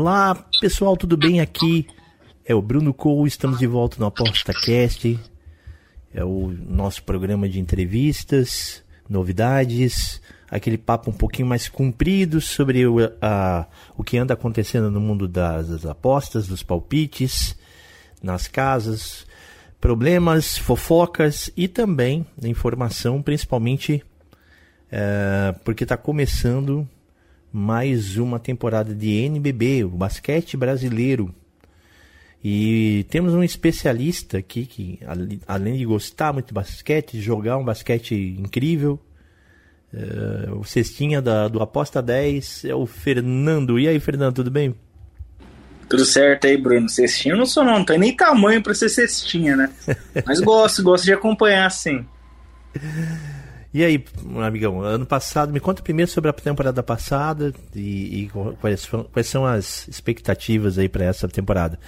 Olá, pessoal, tudo bem? Aqui é o Bruno Cole, estamos de volta no ApostaCast. É o nosso programa de entrevistas, novidades, aquele papo um pouquinho mais comprido sobre o, a, o que anda acontecendo no mundo das, das, apostas, dos palpites, nas casas, problemas, fofocas e também informação, principalmente é, porque está começando mais uma temporada de NBB, o basquete brasileiro. E temos um especialista aqui que, além de gostar muito de basquete, jogar um basquete incrível, Uh, o cestinha da, do Aposta 10 é o Fernando. E aí, Fernando, tudo bem? Tudo certo aí, Bruno. Cestinha eu não sou, não. Não tem nem tamanho para ser cestinha, né? Mas gosto, gosto de acompanhar, sim. E aí, amigão, ano passado, me conta primeiro sobre a temporada passada e, e quais, quais, são as expectativas aí para essa temporada.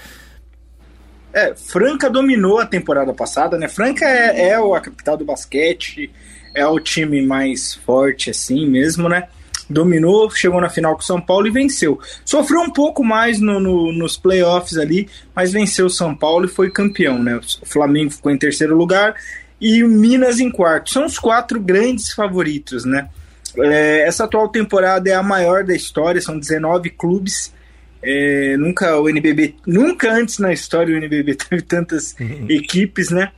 É, Franca dominou a temporada passada, né? Franca é, é a capital do basquete, é o time mais forte assim mesmo, né? Dominou, chegou na final com o São Paulo e venceu. Sofreu um pouco mais no, no, nos playoffs ali, mas venceu o São Paulo e foi campeão, né? O Flamengo ficou em terceiro lugar e o Minas em quarto. São os quatro grandes favoritos, né? É, essa atual temporada é a maior da história, são 19 clubes. É, nunca o NBB, nunca antes na história o NBB teve tantas uhum. equipes, né?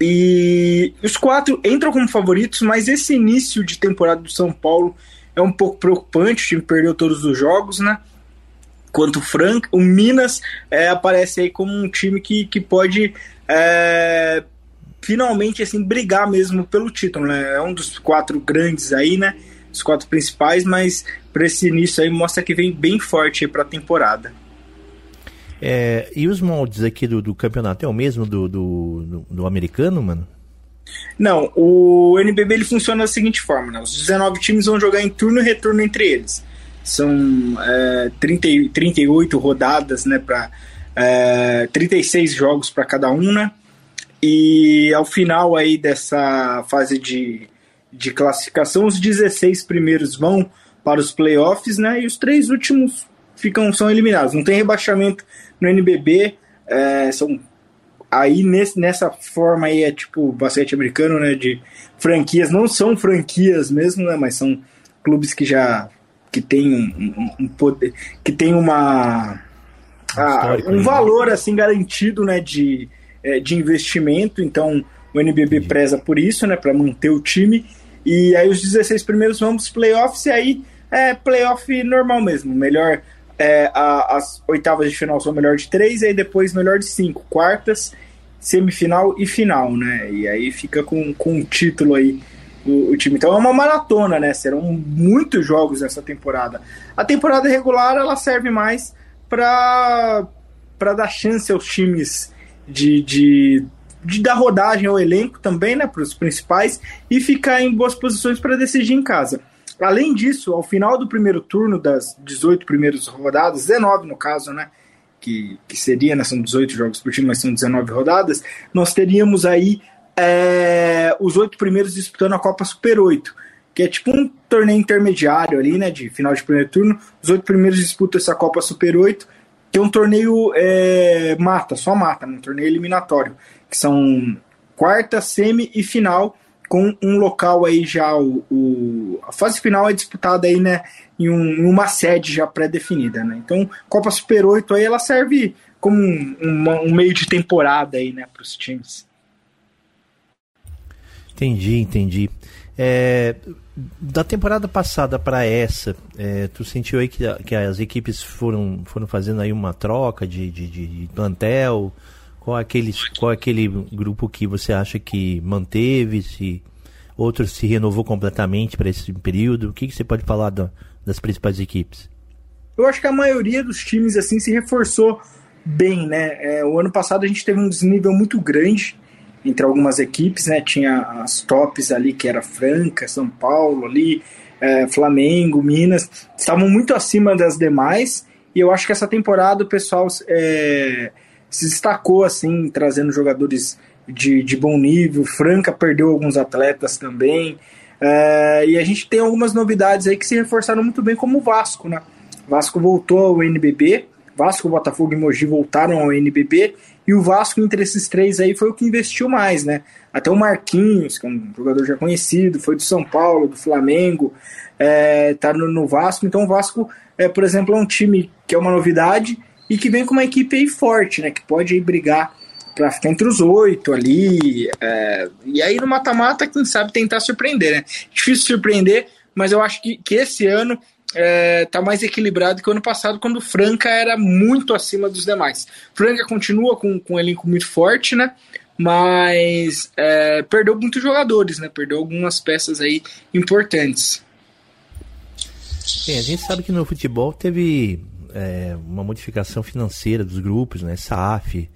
E os quatro entram como favoritos, mas esse início de temporada do São Paulo é um pouco preocupante. O time perdeu todos os jogos, né? Quanto o Frank, o Minas é, aparece aí como um time que, que pode é, finalmente assim brigar mesmo pelo título, né? É um dos quatro grandes aí, né? Os quatro principais, mas para esse início aí mostra que vem bem forte para a temporada. É, e os moldes aqui do, do, campeonato é o mesmo do, do, do, do americano, mano? Não, o NBB ele funciona da seguinte forma: né? os 19 times vão jogar em turno e retorno entre eles. São é, 30, 38 rodadas, né? Para é, 36 jogos para cada um, né? E ao final aí dessa fase de, de classificação, os 16 primeiros vão para os playoffs, né? E os três últimos ficam são eliminados. Não tem rebaixamento no NBB. É, são aí nesse, nessa forma aí é tipo basquete americano, né? De franquias não são franquias mesmo, né? Mas são clubes que já que tem um, um, um poder, que tem uma ah, um né? valor assim garantido, né? De é, de investimento. Então o NBB preza por isso, né? Para manter o time. E aí os 16 primeiros vão para os playoffs e aí é playoff normal mesmo. Melhor é, a, as oitavas de final são melhor de três, e aí depois melhor de cinco, quartas, semifinal e final, né? E aí fica com, com um título aí o, o, time. Então é uma maratona, né? Serão muitos jogos nessa temporada. A temporada regular ela serve mais para dar chance aos times de, de, de dar rodagem ao elenco também, né? Para os principais e ficar em boas posições para decidir em casa. Além disso, ao final do primeiro turno, das 18 primeiras rodadas, 19 no caso, né? Que, que seria, né, são 18 jogos por time, mas são 19 rodadas, nós teríamos aí é, os oito primeiros disputando a Copa Super 8, que é tipo um torneio intermediário ali, né? De final de primeiro turno. Os oito primeiros disputam essa Copa Super 8, é um torneio é, mata, só mata, né, um torneio eliminatório, que são quarta, semi e final com um local aí já o, o, a fase final é disputada aí né em, um, em uma sede já pré-definida né? Então Copa Super 8 aí ela serve como um, uma, um meio de temporada aí né para os times. Entendi entendi. É, da temporada passada para essa é, tu sentiu aí que, que as equipes foram foram fazendo aí uma troca de, de, de plantel qual aquele, qual aquele grupo que você acha que manteve, se outro se renovou completamente para esse período? O que, que você pode falar das principais equipes? eu acho que a maioria dos times assim se reforçou bem, né? É, o ano passado a gente teve um desnível muito grande entre algumas equipes, né? Tinha as tops ali que era Franca, São Paulo ali, é, Flamengo, Minas, estavam muito acima das demais. E eu acho que essa temporada o pessoal é, se destacou assim, trazendo jogadores de, de bom nível. Franca perdeu alguns atletas também. É, e a gente tem algumas novidades aí que se reforçaram muito bem, como o Vasco, né? Vasco voltou ao NBB, Vasco, Botafogo e Mogi voltaram ao NBB e o Vasco entre esses três aí foi o que investiu mais, né? Até o Marquinhos, que é um jogador já conhecido, foi do São Paulo, do Flamengo, é, tá no, no Vasco. Então o Vasco, é, por exemplo, é um time que é uma novidade e que vem com uma equipe aí forte, né? Que pode aí brigar para ficar entre os oito ali. É, e aí no mata-mata, quem sabe tentar surpreender, né? Difícil surpreender, mas eu acho que, que esse ano é, tá mais equilibrado que o ano passado, quando o Franca era muito acima dos demais. Franca continua com, com um elenco muito forte, né? Mas é, perdeu muitos jogadores, né? Perdeu algumas peças aí importantes. Bem, a gente sabe que no futebol teve é, uma modificação financeira dos grupos, né? SAF,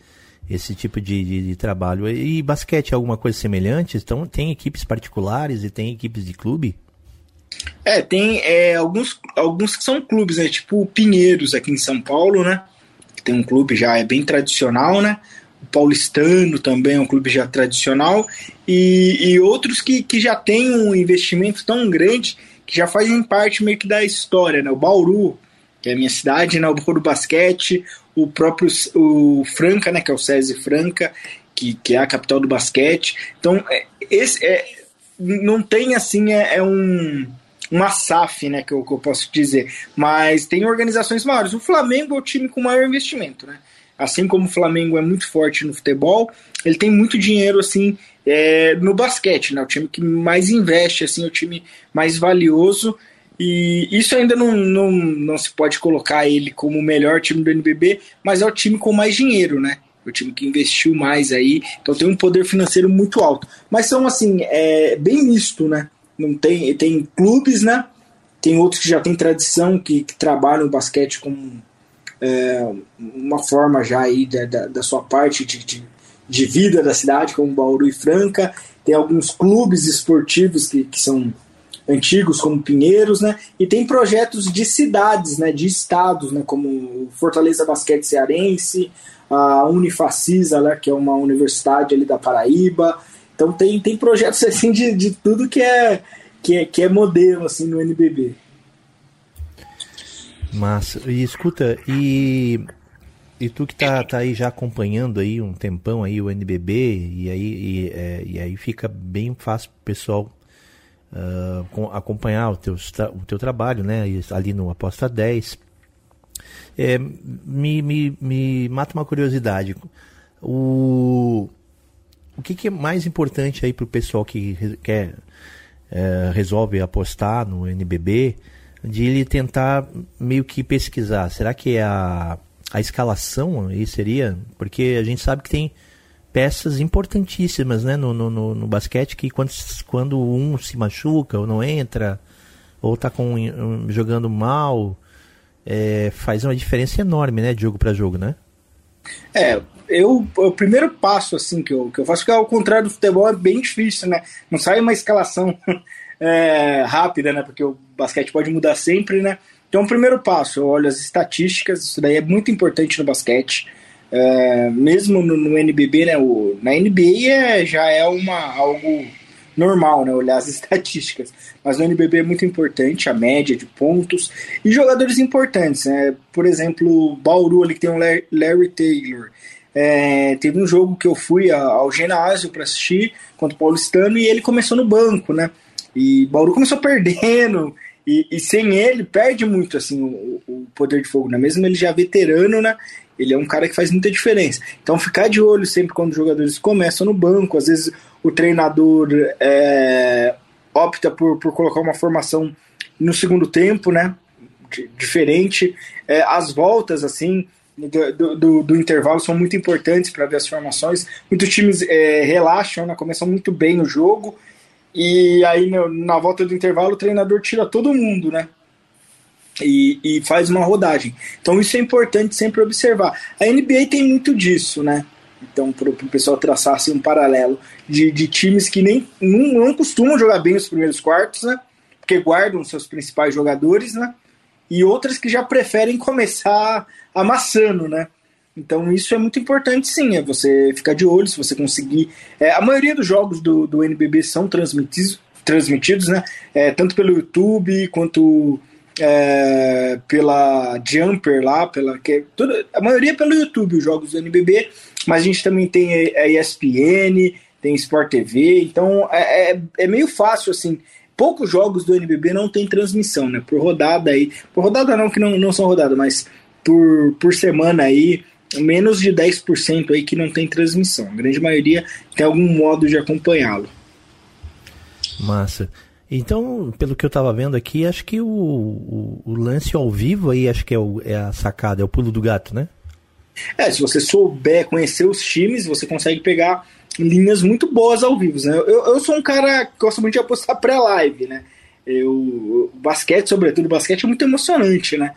esse tipo de, de, de, trabalho. E basquete é alguma coisa semelhante? Então tem equipes particulares e tem equipes de clube? É, tem é, alguns, alguns que são clubes, né? Tipo o Pinheiros aqui em São Paulo, né? Que tem um clube já é bem tradicional, né? O Paulistano também é um clube já tradicional. E, e outros que, que já tem um investimento tão grande que já fazem parte meio que da história, né? O Bauru, que é a minha cidade, né? O Bauru Basquete, o próprio o Franca, né, que é o SESI Franca, que, que é a capital do basquete. Então, é, esse é, não tem assim, é, é um uma SAF, né, que eu, que eu, posso dizer, mas tem organizações maiores. O Flamengo é o time com maior investimento, né? Assim como o Flamengo é muito forte no futebol, ele tem muito dinheiro assim é, no basquete, né? O time que mais investe, assim, o time mais valioso. E isso ainda não, não, não se pode colocar ele como o melhor time do NBB, mas é o time com mais dinheiro, né? O time que investiu mais aí, então tem um poder financeiro muito alto. Mas são assim, é bem misto, né? Não tem, tem clubes, né? Tem outros que já têm tradição, que, que trabalham o basquete como é, uma forma já aí da, da, da sua parte de, de, de, vida da cidade, como Bauru e Franca. Tem alguns clubes esportivos que, que são antigos como Pinheiros, né? E tem projetos de cidades, né? De estados, né? Como Fortaleza Basquete Cearense, a Unifacisa, né? Que é uma universidade ali da Paraíba. Então tem, tem projetos assim de, de tudo que é, que é que é modelo assim no NBB. Mas e escuta e e tu que tá, tá aí já acompanhando aí um tempão aí o NBB e aí e, é, e aí fica bem fácil pessoal uh, acompanhar o teu, o teu trabalho, né? Ali no Aposta 10. É, me, me, me mata uma curiosidade. O, o que, que é mais importante aí para o pessoal que quer é, resolve apostar no NBB, de ele tentar meio que pesquisar? Será que é a, a escalação aí seria? Porque a gente sabe que tem peças importantíssimas né, no, no, no, no, basquete que quando, quando um se machuca ou não entra ou está jogando mal é, faz uma diferença enorme né de jogo para jogo né é eu o primeiro passo assim que eu, que eu faço que ao contrário do futebol é bem difícil né? Não sai uma escalação é, rápida né? Porque o basquete pode mudar sempre né? Então o primeiro passo eu olho as estatísticas isso daí é muito importante no basquete. É, mesmo no, no, NBB, né, o, na NBA é, já é uma, algo normal, né, olhar as estatísticas, mas no NBB é muito importante a média de pontos e jogadores importantes, né, por exemplo, Bauru ali que tem um Larry Taylor, é, teve um jogo que eu fui ao ginásio para assistir contra o Paulistano e ele começou no banco, né, e Bauru começou perdendo, e, e, sem ele perde muito assim o, o, poder de fogo, né? Mesmo ele já veterano, né? Ele é um cara que faz muita diferença. Então ficar de olho sempre quando os jogadores começam no banco. Às vezes o treinador é, opta por, por colocar uma formação no segundo tempo, né? Diferente. É, as voltas, assim, do, do, do, intervalo são muito importantes para ver as formações. Muitos times é, relaxam, né? começam muito bem o jogo. E aí, na volta do intervalo, o treinador tira todo mundo, né? e, e faz uma rodagem. Então isso é importante sempre observar. A NBA tem muito disso, né? Então, para o pessoal traçar assim, um paralelo de, de times que nem não, não, costumam jogar bem os primeiros quartos, né? Porque guardam seus principais jogadores, né? E outras que já preferem começar amassando, né? Então isso é muito importante sim, é você ficar de olho, se você conseguir. É, a maioria dos jogos do, do NBB são transmitidos, transmitidos né? É, tanto pelo YouTube quanto é, pela Jumper lá, pela que tudo, a maioria pelo YouTube os jogos do NBB, mas a gente também tem a ESPN, tem Sport TV, então é, é, é, meio fácil assim. Poucos jogos do NBB não tem transmissão, né? Por rodada aí, por rodada não que não, não são rodada, mas por, por semana aí, menos de 10% aí que não tem transmissão. A grande maioria tem algum modo de acompanhá-lo. Massa. Então, pelo que eu estava vendo aqui, acho que o, o, o, lance ao vivo aí, acho que é, o, é a sacada, é o pulo do gato, né? É, se você souber conhecer os times, você consegue pegar linhas muito boas ao vivo. Né? Eu, eu sou um cara que gosta muito de apostar pré-live, né? Eu, basquete, sobretudo, basquete é muito emocionante, né?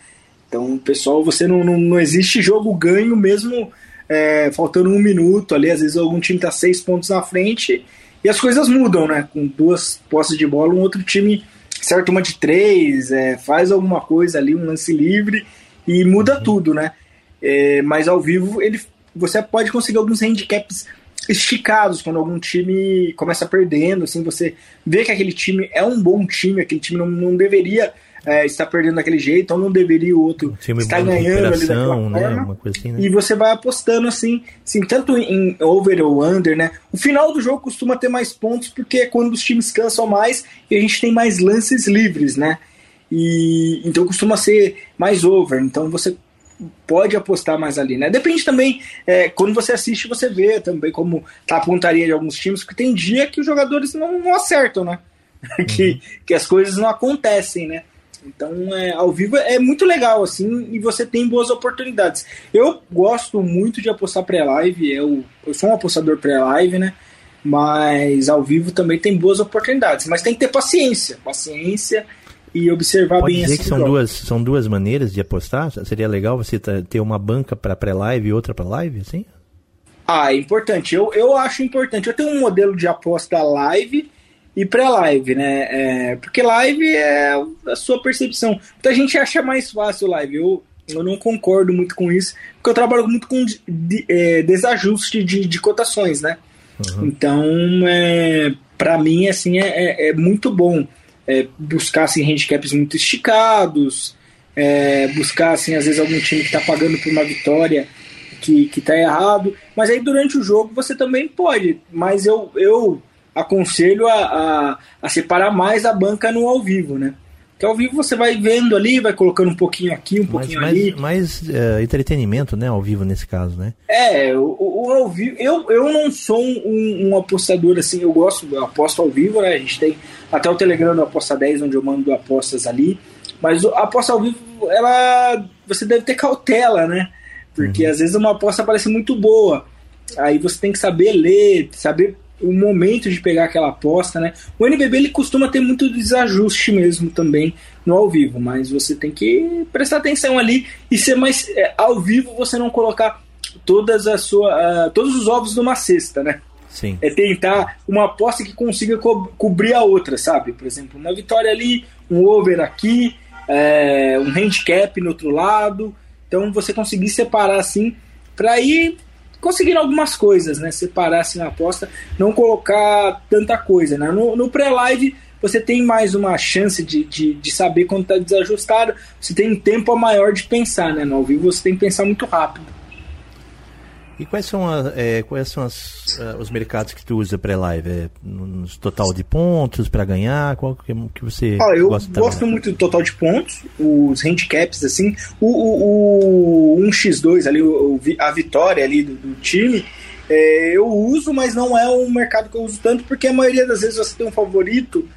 Então, pessoal, você não, não, não existe jogo ganho mesmo é, faltando um minuto ali. Às vezes algum time tá seis pontos na frente e as coisas mudam, né? Com duas posses de bola, um outro time acerta uma de três, é, faz alguma coisa ali, um lance livre e muda uhum. tudo, né? É, mas ao vivo ele, você pode conseguir alguns handicaps esticados quando algum time começa perdendo, assim, você vê que aquele time é um bom time, aquele time não, não deveria é, está perdendo daquele jeito, então não deveria o outro estar ganhando ali daquela né? forma. Assim, né? E você vai apostando assim, assim, tanto em over ou under, né? O final do jogo costuma ter mais pontos porque é quando os times cansam mais e a gente tem mais lances livres, né? E então costuma ser mais over. Então você pode apostar mais ali, né? Depende também, é, quando você assiste, você vê também como tá a pontaria de alguns times, porque tem dia que os jogadores não, não acertam, né? que, uhum. que as coisas não acontecem, né? Então, é, ao vivo é muito legal, assim, e você tem boas oportunidades. Eu gosto muito de apostar pré-live, eu, eu sou um apostador pré-live, né? Mas ao vivo também tem boas oportunidades. Mas tem que ter paciência, paciência e observar Pode bem dizer que são duas, são duas maneiras de apostar? Seria legal você ter uma banca para pré-live e outra para live, assim? Ah, é importante. Eu, eu acho importante. Eu tenho um modelo de aposta live e pré-live, né? É, porque live é a sua percepção. Muita gente acha mais fácil live. Eu, eu não concordo muito com isso, porque eu trabalho muito com de, é, desajuste de, de cotações, né? Uhum. Então, é, para mim, assim, é, é, é muito bom é, buscar assim, handicaps muito esticados, é, buscar, assim, às vezes, algum time que está pagando por uma vitória que, que tá errado. Mas aí, durante o jogo, você também pode. Mas eu, eu aconselho a, a, a, separar mais a banca no ao vivo, né? Que ao vivo você vai vendo ali, vai colocando um pouquinho aqui, um pouquinho mais, ali. Mais, mais uh, entretenimento, né? Ao vivo nesse caso, né? É, o, o ao vivo. Eu, eu não sou um, um, apostador assim, eu gosto, eu aposto ao vivo, né? A gente tem até o Telegram do Aposta 10, onde eu mando apostas ali. Mas a aposta ao vivo, ela. Você deve ter cautela, né? Porque uhum. às vezes uma aposta parece muito boa. Aí você tem que saber ler, saber o momento de pegar aquela aposta, né? O NBB ele costuma ter muito desajuste mesmo também no ao vivo, mas você tem que prestar atenção ali e ser mais é, ao vivo você não colocar todas as sua, uh, todos os ovos numa cesta, né? Sim. É tentar uma aposta que consiga co cobrir a outra, sabe? Por exemplo, uma vitória ali, um over aqui, é, um handicap no outro lado. Então você conseguir separar assim para ir conseguindo algumas coisas, né? Separar assim a aposta, não colocar tanta coisa, né? No, no pré-live você tem mais uma chance de, de, de saber quando está desajustado, você tem um tempo maior de pensar, né? No ao vivo você tem que pensar muito rápido. E quais são, a, é, quais são as, uh, os mercados que tu usa pré-live? É, no total de pontos para ganhar? Qual que, que você ah, eu gosta gosto muito do total de pontos, os handicaps, assim. O, o, o 1x2 ali, o, a vitória ali do, do time, é, eu uso, mas não é um mercado que eu uso tanto, porque a maioria das vezes você tem um favorito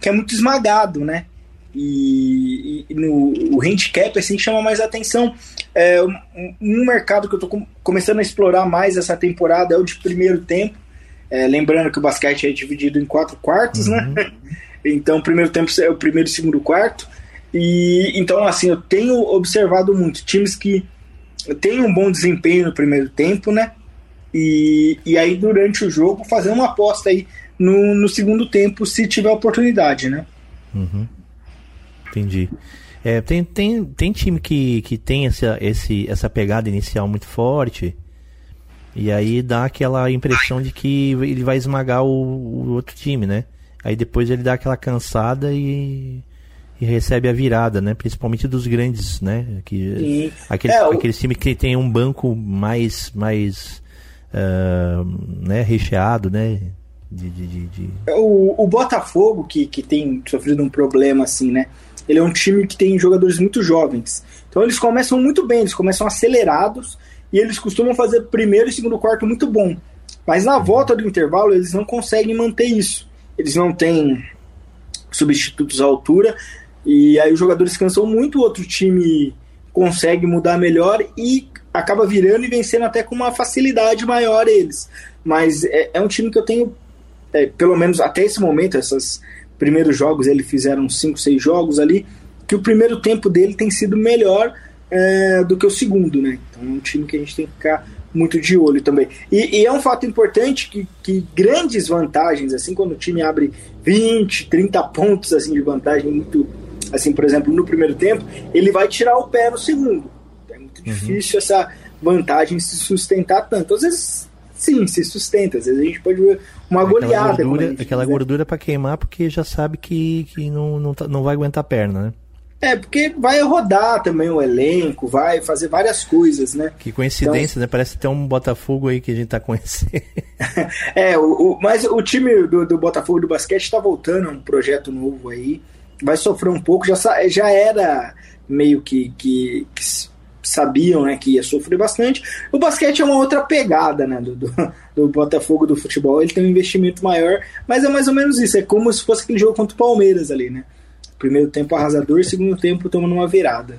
que é muito esmagado, né? E, e, no o handicap assim chama mais atenção. É, um, um mercado que eu estou começando a explorar mais essa temporada é o de primeiro tempo. É, lembrando que o basquete é dividido em quatro quartos, né? uhum. né? Então, primeiro tempo é o primeiro e segundo quarto. E então, assim, eu tenho observado muito times que têm um bom desempenho no primeiro tempo, né? E, e aí, durante o jogo, fazer uma aposta aí no, no segundo tempo, se tiver oportunidade, né? Uhum. Entendi. É, tem, tem, tem time que, que tem essa, esse, essa pegada inicial muito forte. E aí dá aquela impressão de que ele vai esmagar o, o outro time, né? Aí depois ele dá aquela cansada e, e recebe a virada, né? Principalmente dos grandes, né? Que, aqueles, é, o... aqueles times que tem um banco mais, mais uh, né? recheado, né? De, de, de, de... O, o Botafogo, que, que tem sofrido um problema assim, né? Ele é um time que tem jogadores muito jovens. Então eles começam muito bem, eles começam acelerados e eles costumam fazer primeiro e segundo quarto muito bom. Mas na volta do intervalo eles não conseguem manter isso. Eles não têm substitutos à altura e aí os jogadores cansam muito, o outro time consegue mudar melhor e acaba virando e vencendo até com uma facilidade maior eles. Mas é, é um time que eu tenho, é, pelo menos até esse momento, essas primeiros jogos, ele fizeram 5, 6 jogos ali, que o primeiro tempo dele tem sido melhor é, do que o segundo, né? Então é um time que a gente tem que ficar muito de olho também. E, e, é um fato importante que, que grandes vantagens, assim, quando o time abre 20, 30 pontos assim, de vantagem, muito, assim, por exemplo, no primeiro tempo, ele vai tirar o pé no segundo. É muito uhum. difícil essa vantagem se sustentar tanto. Às vezes sim, se sustenta. Às vezes a gente pode ver uma aquela goleada. Gordura, aquela gordura para queimar porque já sabe que, que não, não, tá, não vai aguentar a perna, né? É, porque vai rodar também o elenco, vai fazer várias coisas, né? Que coincidência, então, né? Parece ter um Botafogo aí que a gente tá conhecendo. é, o, o, mas o time do, do Botafogo do basquete tá voltando a um projeto novo aí. Vai sofrer um pouco, já, já era meio que, que, que sabiam né, que ia sofrer bastante. O basquete é uma outra pegada né, do, do, do, Botafogo do futebol. Ele tem um investimento maior, mas é mais ou menos isso. É como se fosse aquele jogo contra o Palmeiras ali, né? Primeiro tempo arrasador, segundo tempo tomando uma virada.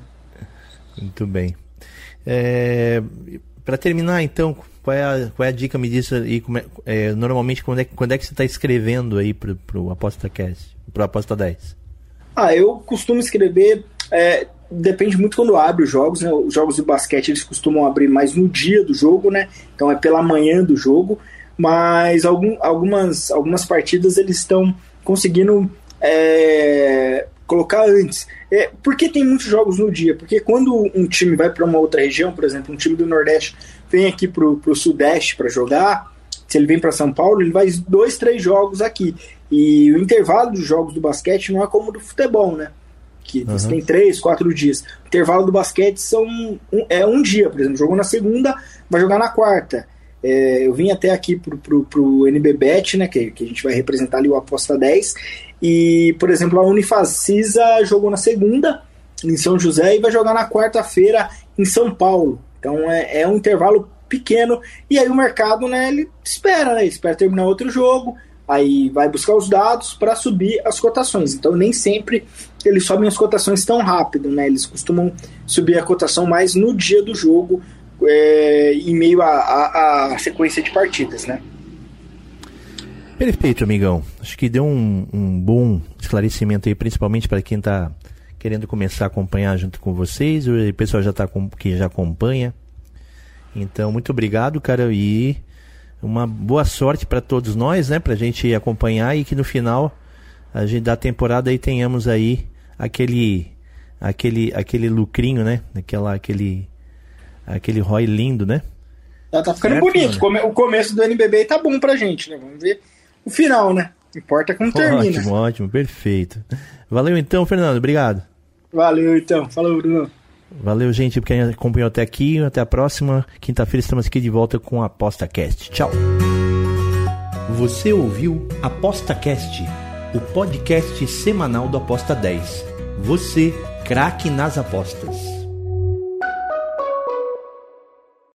Muito bem. É, Para terminar, então, qual é, a, qual é a dica? Me diz aí, é, é, normalmente, quando é, quando é que você está escrevendo aí para o Aposta Cast, para Aposta 10? Ah, eu costumo escrever é, depende muito quando abre os jogos, né? Os jogos de basquete eles costumam abrir mais no dia do jogo, né? Então é pela manhã do jogo, mas algum, algumas, algumas partidas eles estão conseguindo é, colocar antes. É, por que tem muitos jogos no dia? Porque quando um time vai para uma outra região, por exemplo, um time do Nordeste vem aqui para o Sudeste para jogar, se ele vem para São Paulo, ele vai dois, três jogos aqui. E o intervalo dos jogos do basquete não é como do futebol, né? Que uhum. você tem três, quatro dias. O intervalo do basquete são um, é um dia, por exemplo, jogou na segunda, vai jogar na quarta. É, eu vim até aqui pro, pro, pro NBBet, né, que, que a gente vai representar ali o Aposta 10, e, por exemplo, a Unifacisa jogou na segunda, em São José, e vai jogar na quarta-feira em São Paulo. Então é, é um intervalo pequeno, e aí o mercado, né, ele espera, né, ele espera terminar outro jogo, aí vai buscar os dados para subir as cotações. Então nem sempre eles sobem as cotações tão rápido, né? Eles costumam subir a cotação mais no dia do jogo, é, em meio à sequência de partidas, né? Perfeito, amigão. Acho que deu um, um bom esclarecimento aí, principalmente para quem está querendo começar a acompanhar junto com vocês. O pessoal já está que já acompanha. Então, muito obrigado, cara. E uma boa sorte para todos nós, né? Para a gente acompanhar e que no final a gente da temporada aí tenhamos aí aquele aquele aquele lucrinho, né? Aquela aquele aquele ROI lindo, né? Tá, tá ficando certo, bonito. O começo do NBB tá bom pra gente, né? Vamos ver o final, né? Importa como termina. Ótimo, ótimo, perfeito. Valeu então, Fernando. Obrigado. Valeu então. Falou, Bruno. Valeu, gente, porque acompanhou até aqui. Até a próxima. Quinta-feira estamos aqui de volta com a Aposta Cast. Tchau. Você ouviu Aposta Cast, o podcast semanal do Aposta 10. Você, craque nas apostas.